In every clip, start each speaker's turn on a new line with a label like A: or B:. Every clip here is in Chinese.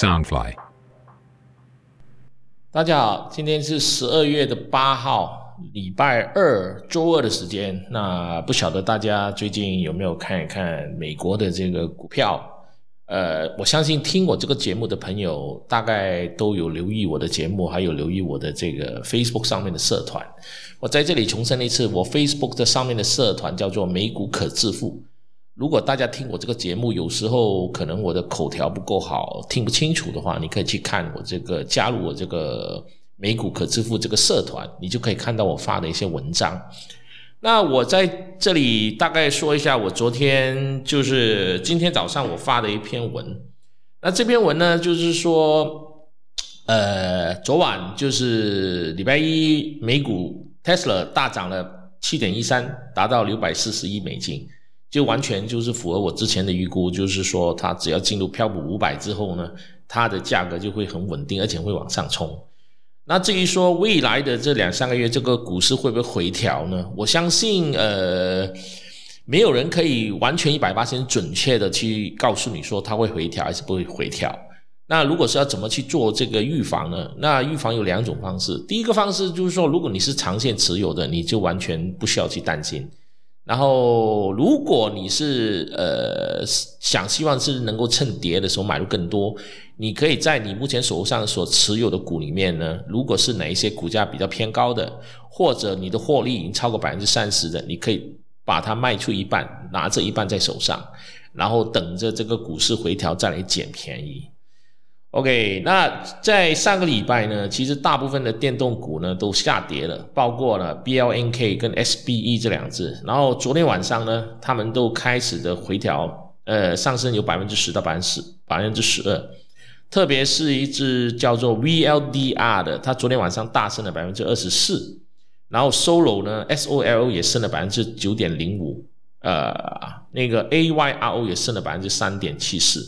A: Soundfly。
B: 大家好，今天是十二月的八号，礼拜二，周二的时间。那不晓得大家最近有没有看一看美国的这个股票？呃，我相信听我这个节目的朋友，大概都有留意我的节目，还有留意我的这个 Facebook 上面的社团。我在这里重申一次，我 Facebook 的上面的社团叫做“美股可致富”。如果大家听我这个节目，有时候可能我的口条不够好，听不清楚的话，你可以去看我这个加入我这个“美股可致富”这个社团，你就可以看到我发的一些文章。那我在这里大概说一下，我昨天就是今天早上我发的一篇文。那这篇文呢，就是说，呃，昨晚就是礼拜一，美股 Tesla 大涨了七点一三，达到六百四十亿美金，就完全就是符合我之前的预估，就是说它只要进入漂浮五百之后呢，它的价格就会很稳定，而且会往上冲。那至于说未来的这两三个月，这个股市会不会回调呢？我相信，呃，没有人可以完全一百八十准确的去告诉你说它会回调还是不会回调。那如果是要怎么去做这个预防呢？那预防有两种方式。第一个方式就是说，如果你是长线持有的，你就完全不需要去担心。然后，如果你是呃想希望是能够趁跌的时候买入更多，你可以在你目前手上所持有的股里面呢，如果是哪一些股价比较偏高的，或者你的获利已经超过百分之三十的，你可以把它卖出一半，拿着一半在手上，然后等着这个股市回调再来捡便宜。OK，那在上个礼拜呢，其实大部分的电动股呢都下跌了，包括了 BLNK 跟 SBE 这两只。然后昨天晚上呢，他们都开始的回调，呃，上升有百分之十到百分之十，百分之十二。特别是一只叫做 VLDR 的，它昨天晚上大升了百分之二十四。然后 Solo 呢，SOLO 也升了百分之九点零五，呃，那个 AYRO 也升了百分之三点七四。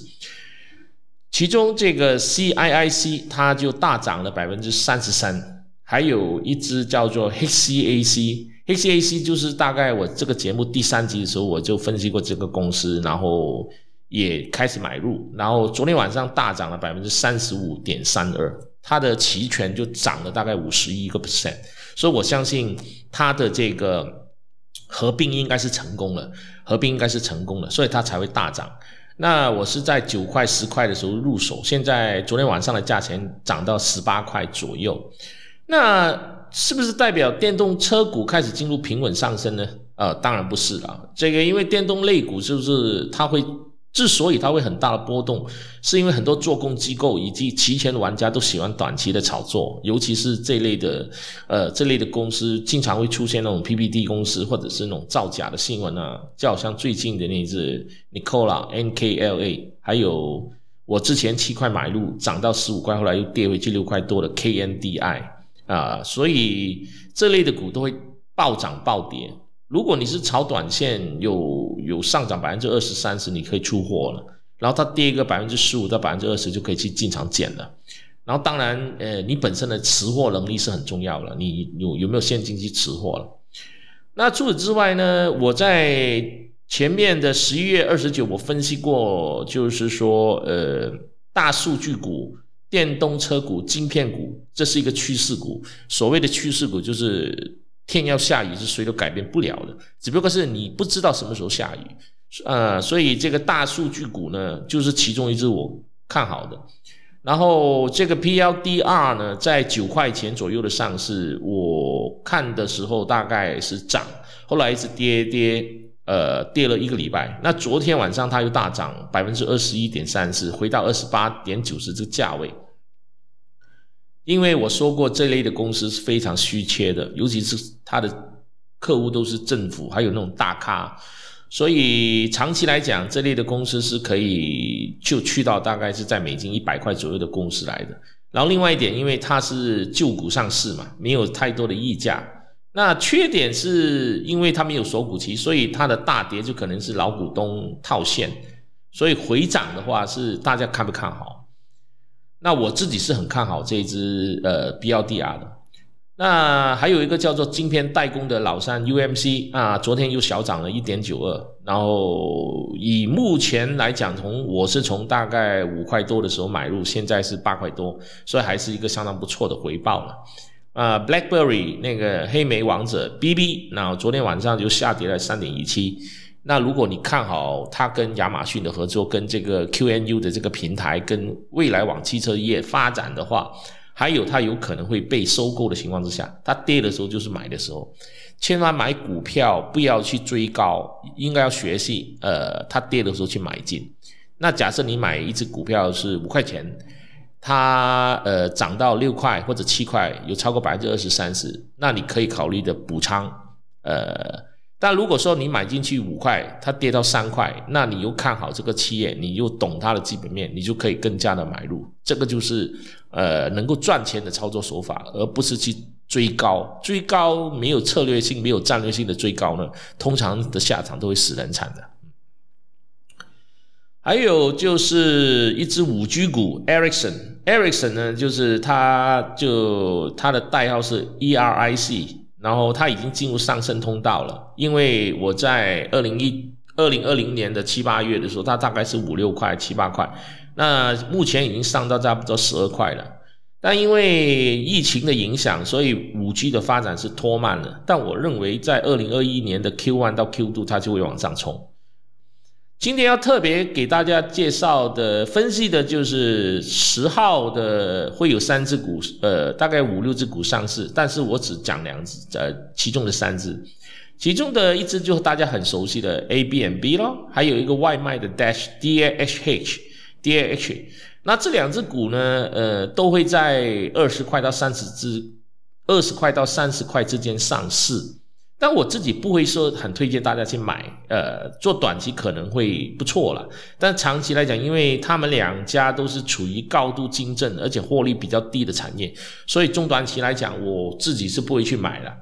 B: 其中这个 CIIC 它就大涨了百分之三十三，还有一只叫做 HCAC，HCAC 就是大概我这个节目第三集的时候我就分析过这个公司，然后也开始买入，然后昨天晚上大涨了百分之三十五点三二，它的期权就涨了大概五十一个 percent，所以我相信它的这个合并应该是成功了，合并应该是成功了，所以它才会大涨。那我是在九块十块的时候入手，现在昨天晚上的价钱涨到十八块左右，那是不是代表电动车股开始进入平稳上升呢？呃，当然不是了，这个因为电动类股是不是它会？之所以它会很大的波动，是因为很多做空机构以及期权玩家都喜欢短期的炒作，尤其是这类的，呃，这类的公司经常会出现那种 PPT 公司或者是那种造假的新闻啊，就好像最近的那只 Nikola NKLA，还有我之前七块买入涨到十五块，后来又跌回去六块多的 KNDI 啊，所以这类的股都会暴涨暴跌。如果你是炒短线，有有上涨百分之二十三十，你可以出货了。然后它跌一个百分之十五到百分之二十，就可以去进场减了。然后当然，呃，你本身的持货能力是很重要的，你有有没有现金去持货了？那除此之外呢？我在前面的十一月二十九，我分析过，就是说，呃，大数据股、电动车股、晶片股，这是一个趋势股。所谓的趋势股，就是。天要下雨是谁都改变不了的，只不过是你不知道什么时候下雨，呃，所以这个大数据股呢，就是其中一只我看好的。然后这个 PLDR 呢，在九块钱左右的上市，我看的时候大概是涨，后来一直跌跌，呃，跌了一个礼拜。那昨天晚上它又大涨百分之二十一点三四，回到二十八点九十这个价位。因为我说过，这类的公司是非常稀缺的，尤其是它的客户都是政府，还有那种大咖，所以长期来讲，这类的公司是可以就去到大概是在美金一百块左右的公司来的。然后另外一点，因为它是旧股上市嘛，没有太多的溢价。那缺点是因为它没有锁股期，所以它的大跌就可能是老股东套现，所以回涨的话是大家看不看好？那我自己是很看好这一支呃 BLDR 的。那还有一个叫做晶片代工的老三 UMC 啊，昨天又小涨了一点九二。然后以目前来讲，从我是从大概五块多的时候买入，现在是八块多，所以还是一个相当不错的回报了。啊，BlackBerry 那个黑莓王者 BB，那昨天晚上就下跌了三点一七。那如果你看好它跟亚马逊的合作，跟这个 QNU 的这个平台，跟未来往汽车业发展的话，还有它有可能会被收购的情况之下，它跌的时候就是买的时候，千万买股票不要去追高，应该要学习，呃，它跌的时候去买进。那假设你买一只股票是五块钱，它呃涨到六块或者七块，有超过百分之二十三十，那你可以考虑的补仓，呃。但如果说你买进去五块，它跌到三块，那你又看好这个企业，你又懂它的基本面，你就可以更加的买入。这个就是呃能够赚钱的操作手法，而不是去追高。追高没有策略性、没有战略性的追高呢，通常的下场都会死人惨的。还有就是一只五 G 股，Ericsson，Ericsson 呢，就是它就它的代号是 ERIC。然后它已经进入上升通道了，因为我在二零一二零二零年的七八月的时候，它大概是五六块、七八块，那目前已经上到差不多十二块了。但因为疫情的影响，所以五 G 的发展是拖慢了。但我认为在二零二一年的 Q one 到 Q two，它就会往上冲。今天要特别给大家介绍的、分析的就是十号的会有三只股，呃，大概五六只股上市，但是我只讲两只，呃，其中的三只，其中的一只就是大家很熟悉的 A B M B 咯，还有一个外卖的 Dash D A H H D A H，那这两只股呢，呃，都会在二十块到三十只，二十块到三十块之间上市。但我自己不会说很推荐大家去买，呃，做短期可能会不错了，但长期来讲，因为他们两家都是处于高度竞争而且获利比较低的产业，所以中短期来讲，我自己是不会去买的。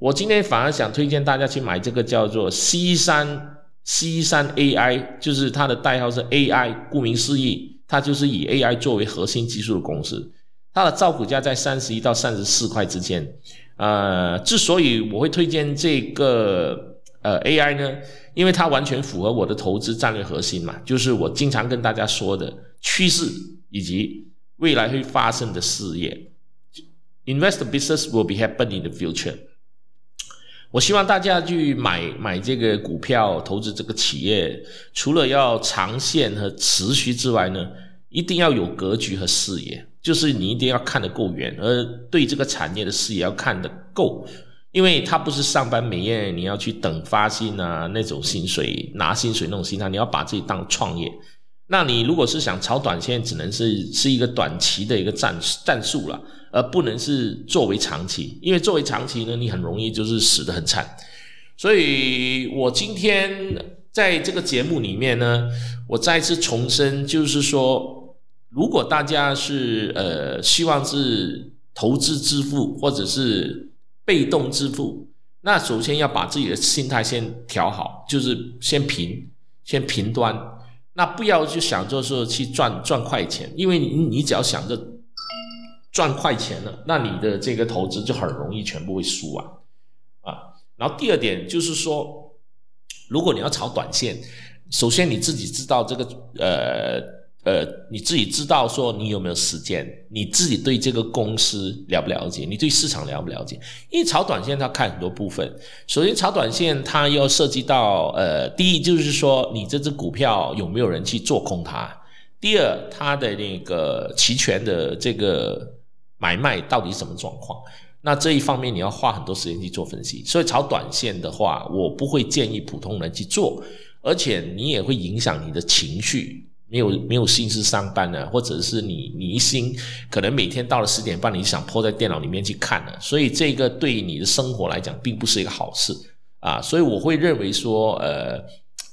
B: 我今天反而想推荐大家去买这个叫做 C 三 C 三 AI，就是它的代号是 AI，顾名思义，它就是以 AI 作为核心技术的公司，它的造股价在三十一到三十四块之间。呃，之所以我会推荐这个呃 AI 呢，因为它完全符合我的投资战略核心嘛，就是我经常跟大家说的趋势以及未来会发生的事业。Invest business will be happen in the future。我希望大家去买买这个股票，投资这个企业，除了要长线和持续之外呢，一定要有格局和视野。就是你一定要看得够远，而对这个产业的视野要看得够，因为它不是上班每月你要去等发薪啊那种薪水拿薪水那种心态，你要把自己当创业。那你如果是想炒短线，只能是是一个短期的一个战战术了，而不能是作为长期，因为作为长期呢，你很容易就是死得很惨。所以我今天在这个节目里面呢，我再次重申，就是说。如果大家是呃希望是投资致富或者是被动致富，那首先要把自己的心态先调好，就是先平先平端，那不要去想着说去赚赚快钱，因为你你只要想着赚快钱了，那你的这个投资就很容易全部会输完啊。然后第二点就是说，如果你要炒短线，首先你自己知道这个呃。呃，你自己知道说你有没有时间？你自己对这个公司了不了解？你对市场了不了解？因为炒短线它看很多部分。首先，炒短线它要涉及到呃，第一就是说你这只股票有没有人去做空它？第二，它的那个期权的这个买卖到底什么状况？那这一方面你要花很多时间去做分析。所以炒短线的话，我不会建议普通人去做，而且你也会影响你的情绪。没有没有心思上班呢，或者是你你一心可能每天到了十点半，你想扑在电脑里面去看了，所以这个对你的生活来讲并不是一个好事啊。所以我会认为说，呃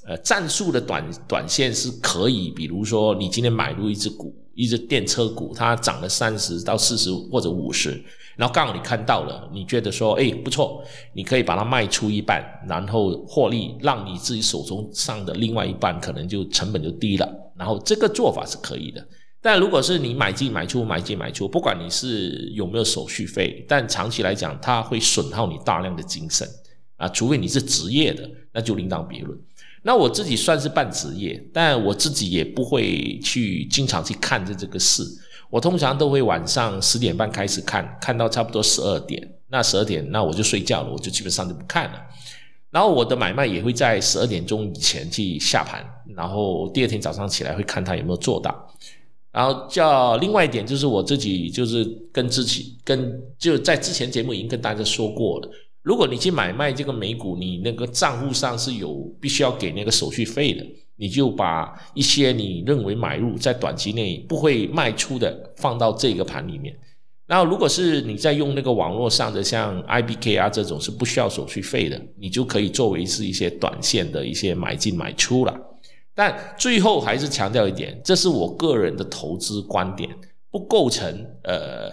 B: 呃，战术的短短线是可以，比如说你今天买入一只股，一只电车股，它涨了三十到四十或者五十。然后刚好你看到了，你觉得说，哎，不错，你可以把它卖出一半，然后获利，让你自己手中上的另外一半可能就成本就低了。然后这个做法是可以的，但如果是你买进买出买进买出，不管你是有没有手续费，但长期来讲，它会损耗你大量的精神啊。除非你是职业的，那就另当别论。那我自己算是半职业，但我自己也不会去经常去看着这个事。我通常都会晚上十点半开始看，看到差不多十二点。那十二点，那我就睡觉了，我就基本上就不看了。然后我的买卖也会在十二点钟以前去下盘，然后第二天早上起来会看它有没有做到。然后叫另外一点就是我自己就是跟自己跟就在之前节目已经跟大家说过了，如果你去买卖这个美股，你那个账户上是有必须要给那个手续费的，你就把一些你认为买入在短期内不会卖出的放到这个盘里面。然后如果是你在用那个网络上的像 I B K 啊这种是不需要手续费的，你就可以作为是一些短线的一些买进买出了。但最后还是强调一点，这是我个人的投资观点，不构成呃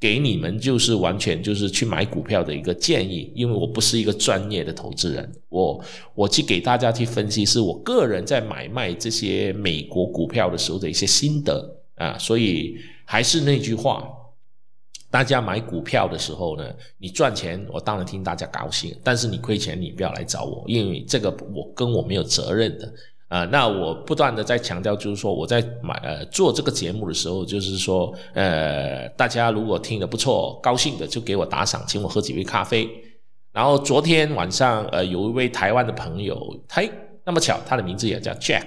B: 给你们就是完全就是去买股票的一个建议，因为我不是一个专业的投资人，我我去给大家去分析是我个人在买卖这些美国股票的时候的一些心得啊，所以还是那句话，大家买股票的时候呢，你赚钱我当然听大家高兴，但是你亏钱你不要来找我，因为这个我跟我没有责任的。啊，那我不断的在强调，就是说我在买呃做这个节目的时候，就是说呃大家如果听得不错，高兴的就给我打赏，请我喝几杯咖啡。然后昨天晚上呃有一位台湾的朋友，嘿，那么巧，他的名字也叫 Jack，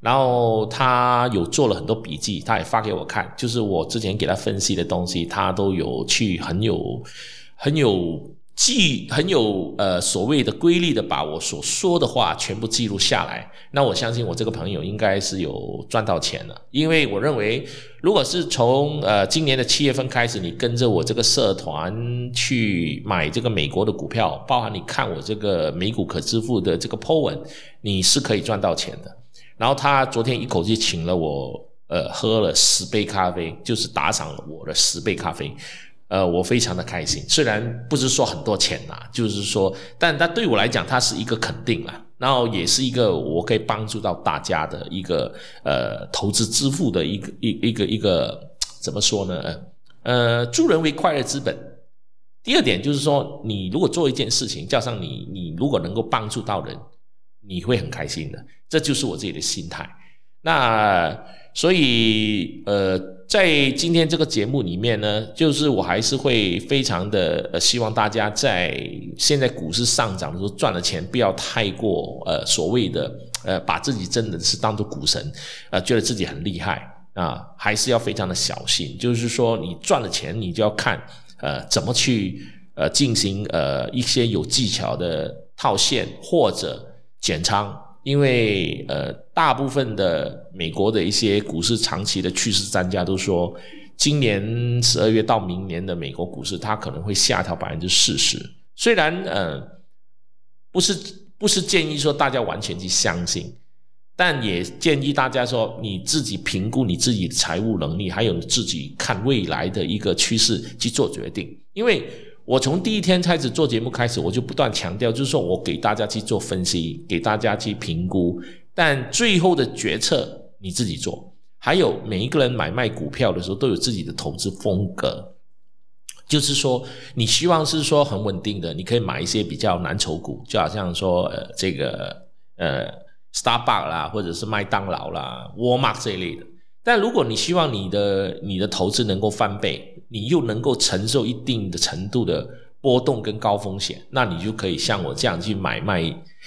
B: 然后他有做了很多笔记，他也发给我看，就是我之前给他分析的东西，他都有去很有很有。既很有呃所谓的规律的把我所说的话全部记录下来，那我相信我这个朋友应该是有赚到钱了，因为我认为如果是从呃今年的七月份开始，你跟着我这个社团去买这个美国的股票，包含你看我这个美股可支付的这个 po 文，你是可以赚到钱的。然后他昨天一口气请了我呃喝了十杯咖啡，就是打赏了我的十杯咖啡。呃，我非常的开心，虽然不是说很多钱呐，就是说，但它对我来讲，它是一个肯定了，然后也是一个我可以帮助到大家的一个呃投资致富的一个一一个一个怎么说呢？呃，助人为快乐之本。第二点就是说，你如果做一件事情，加上你你如果能够帮助到人，你会很开心的，这就是我自己的心态。那所以呃。在今天这个节目里面呢，就是我还是会非常的呃，希望大家在现在股市上涨的时候赚了钱，不要太过呃所谓的呃把自己真的是当做股神，呃觉得自己很厉害啊，还是要非常的小心。就是说你赚了钱，你就要看呃怎么去呃进行呃一些有技巧的套现或者减仓。因为呃，大部分的美国的一些股市长期的趋势专家都说，今年十二月到明年的美国股市，它可能会下调百分之四十。虽然呃，不是不是建议说大家完全去相信，但也建议大家说你自己评估你自己的财务能力，还有你自己看未来的一个趋势去做决定，因为。我从第一天开始做节目开始，我就不断强调，就是说我给大家去做分析，给大家去评估，但最后的决策你自己做。还有每一个人买卖股票的时候都有自己的投资风格，就是说你希望是说很稳定的，你可以买一些比较蓝筹股，就好像说呃这个呃 Starbucks 啦，或者是麦当劳啦、沃尔玛这一类的。但如果你希望你的你的投资能够翻倍，你又能够承受一定的程度的波动跟高风险，那你就可以像我这样去买卖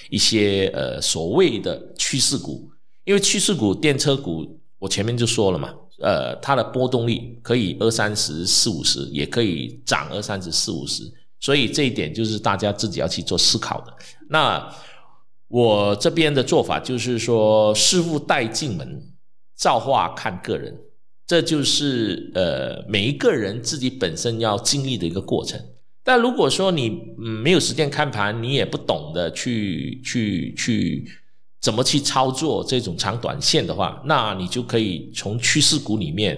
B: 一些呃所谓的趋势股，因为趋势股、电车股，我前面就说了嘛，呃，它的波动率可以二三十、四五十，也可以涨二三十、四五十，所以这一点就是大家自己要去做思考的。那我这边的做法就是说，师傅带进门。造化看个人，这就是呃每一个人自己本身要经历的一个过程。但如果说你没有时间看盘，你也不懂得去去去怎么去操作这种长短线的话，那你就可以从趋势股里面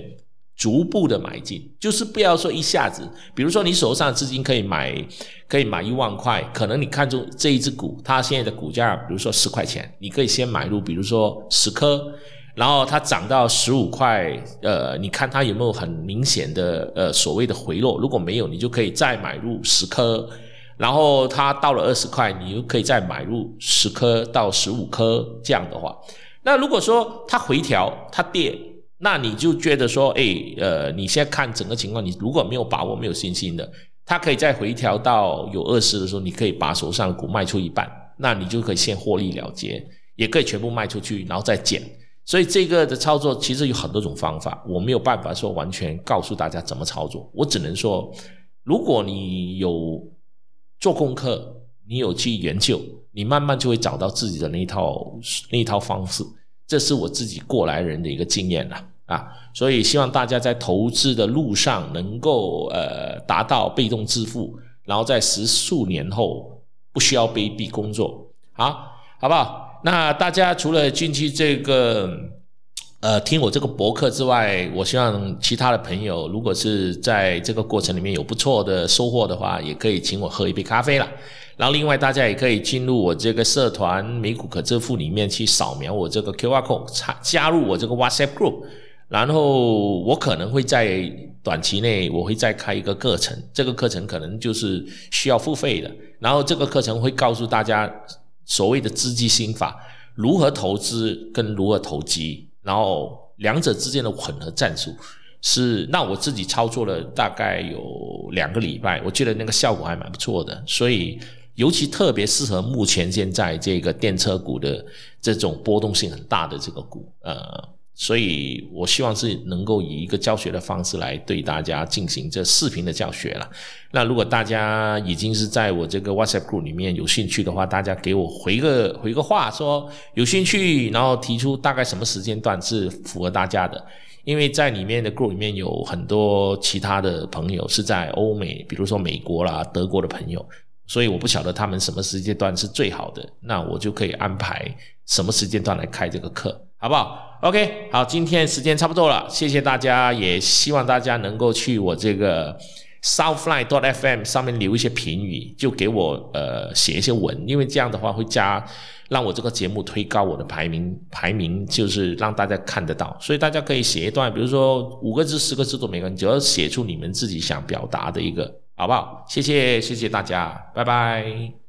B: 逐步的买进，就是不要说一下子。比如说你手上的资金可以买可以买一万块，可能你看中这一只股，它现在的股价比如说十块钱，你可以先买入，比如说十颗。然后它涨到十五块，呃，你看它有没有很明显的呃所谓的回落？如果没有，你就可以再买入十颗。然后它到了二十块，你又可以再买入十颗到十五颗这样的话。那如果说它回调，它跌，那你就觉得说，哎，呃，你现在看整个情况，你如果没有把握、没有信心的，它可以再回调到有二十的时候，你可以把手上的股卖出一半，那你就可以先获利了结，也可以全部卖出去，然后再减。所以这个的操作其实有很多种方法，我没有办法说完全告诉大家怎么操作，我只能说，如果你有做功课，你有去研究，你慢慢就会找到自己的那一套那一套方式。这是我自己过来人的一个经验了啊，所以希望大家在投资的路上能够呃达到被动致富，然后在十数年后不需要卑鄙工作，好，好不好？那大家除了近期这个，呃，听我这个博客之外，我希望其他的朋友，如果是在这个过程里面有不错的收获的话，也可以请我喝一杯咖啡啦。然后另外大家也可以进入我这个社团美股可支付里面去扫描我这个 QR code，加加入我这个 WhatsApp group。然后我可能会在短期内我会再开一个课程，这个课程可能就是需要付费的。然后这个课程会告诉大家。所谓的资金心法，如何投资跟如何投机，然后两者之间的混合战术，是那我自己操作了大概有两个礼拜，我觉得那个效果还蛮不错的，所以尤其特别适合目前现在这个电车股的这种波动性很大的这个股，呃。所以我希望是能够以一个教学的方式来对大家进行这视频的教学了。那如果大家已经是在我这个 WhatsApp group 里面有兴趣的话，大家给我回个回个话，说有兴趣，然后提出大概什么时间段是符合大家的。因为在里面的 group 里面有很多其他的朋友是在欧美，比如说美国啦、德国的朋友，所以我不晓得他们什么时间段是最好的，那我就可以安排什么时间段来开这个课。好不好？OK，好，今天时间差不多了，谢谢大家，也希望大家能够去我这个 Southline dot FM 上面留一些评语，就给我呃写一些文，因为这样的话会加让我这个节目推高我的排名，排名就是让大家看得到，所以大家可以写一段，比如说五个字、十个字都没关系，只要写出你们自己想表达的一个，好不好？谢谢，谢谢大家，拜拜。